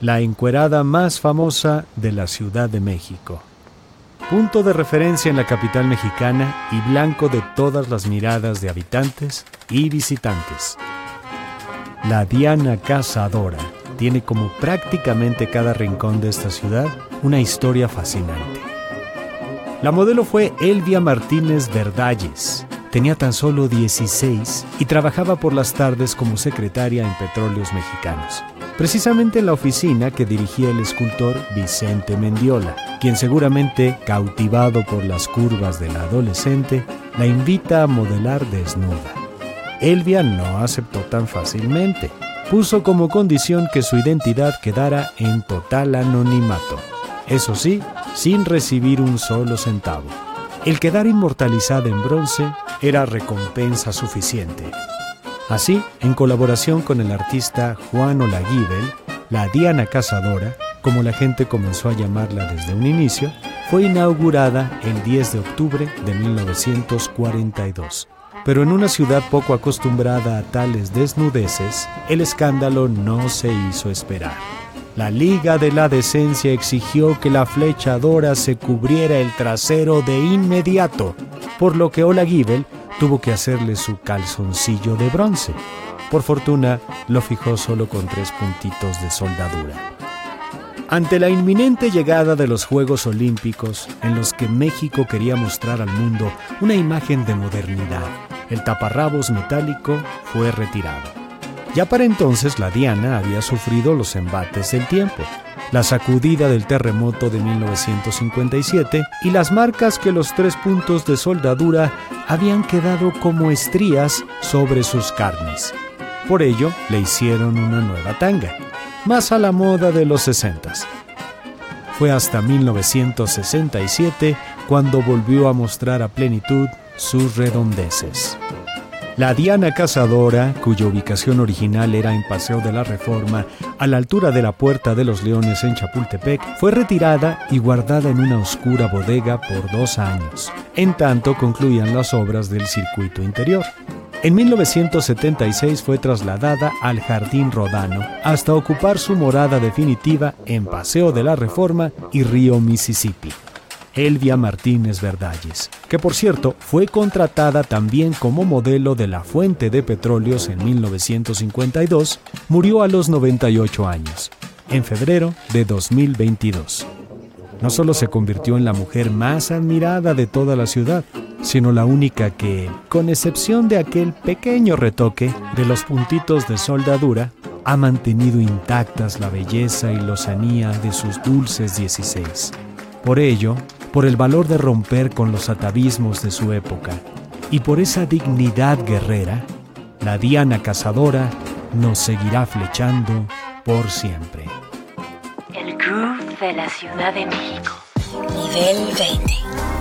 la encuerada más famosa de la Ciudad de México. Punto de referencia en la capital mexicana y blanco de todas las miradas de habitantes y visitantes. La Diana Cazadora tiene como prácticamente cada rincón de esta ciudad una historia fascinante. La modelo fue Elvia Martínez Verdalles. Tenía tan solo 16 y trabajaba por las tardes como secretaria en Petróleos Mexicanos, precisamente en la oficina que dirigía el escultor Vicente Mendiola, quien seguramente, cautivado por las curvas de la adolescente, la invita a modelar desnuda. Elvia no aceptó tan fácilmente. Puso como condición que su identidad quedara en total anonimato. Eso sí, sin recibir un solo centavo. El quedar inmortalizada en bronce era recompensa suficiente. Así, en colaboración con el artista Juan Olaguibel, la Diana Cazadora, como la gente comenzó a llamarla desde un inicio, fue inaugurada el 10 de octubre de 1942. Pero en una ciudad poco acostumbrada a tales desnudeces, el escándalo no se hizo esperar. La Liga de la Decencia exigió que la flechadora se cubriera el trasero de inmediato, por lo que Ola tuvo que hacerle su calzoncillo de bronce. Por fortuna, lo fijó solo con tres puntitos de soldadura. Ante la inminente llegada de los Juegos Olímpicos, en los que México quería mostrar al mundo una imagen de modernidad, el taparrabos metálico fue retirado. Ya para entonces la Diana había sufrido los embates del tiempo, la sacudida del terremoto de 1957 y las marcas que los tres puntos de soldadura habían quedado como estrías sobre sus carnes. Por ello le hicieron una nueva tanga, más a la moda de los 60. Fue hasta 1967 cuando volvió a mostrar a plenitud sus redondeces. La Diana Cazadora, cuya ubicación original era en Paseo de la Reforma, a la altura de la Puerta de los Leones en Chapultepec, fue retirada y guardada en una oscura bodega por dos años, en tanto concluían las obras del circuito interior. En 1976 fue trasladada al Jardín Rodano hasta ocupar su morada definitiva en Paseo de la Reforma y Río Mississippi. Elvia Martínez Verdalles, que por cierto fue contratada también como modelo de la fuente de petróleos en 1952, murió a los 98 años, en febrero de 2022. No solo se convirtió en la mujer más admirada de toda la ciudad, sino la única que, con excepción de aquel pequeño retoque de los puntitos de soldadura, ha mantenido intactas la belleza y lozanía de sus dulces 16. Por ello, por el valor de romper con los atavismos de su época y por esa dignidad guerrera, la Diana Cazadora nos seguirá flechando por siempre. El groove de la Ciudad de México. Nivel 20.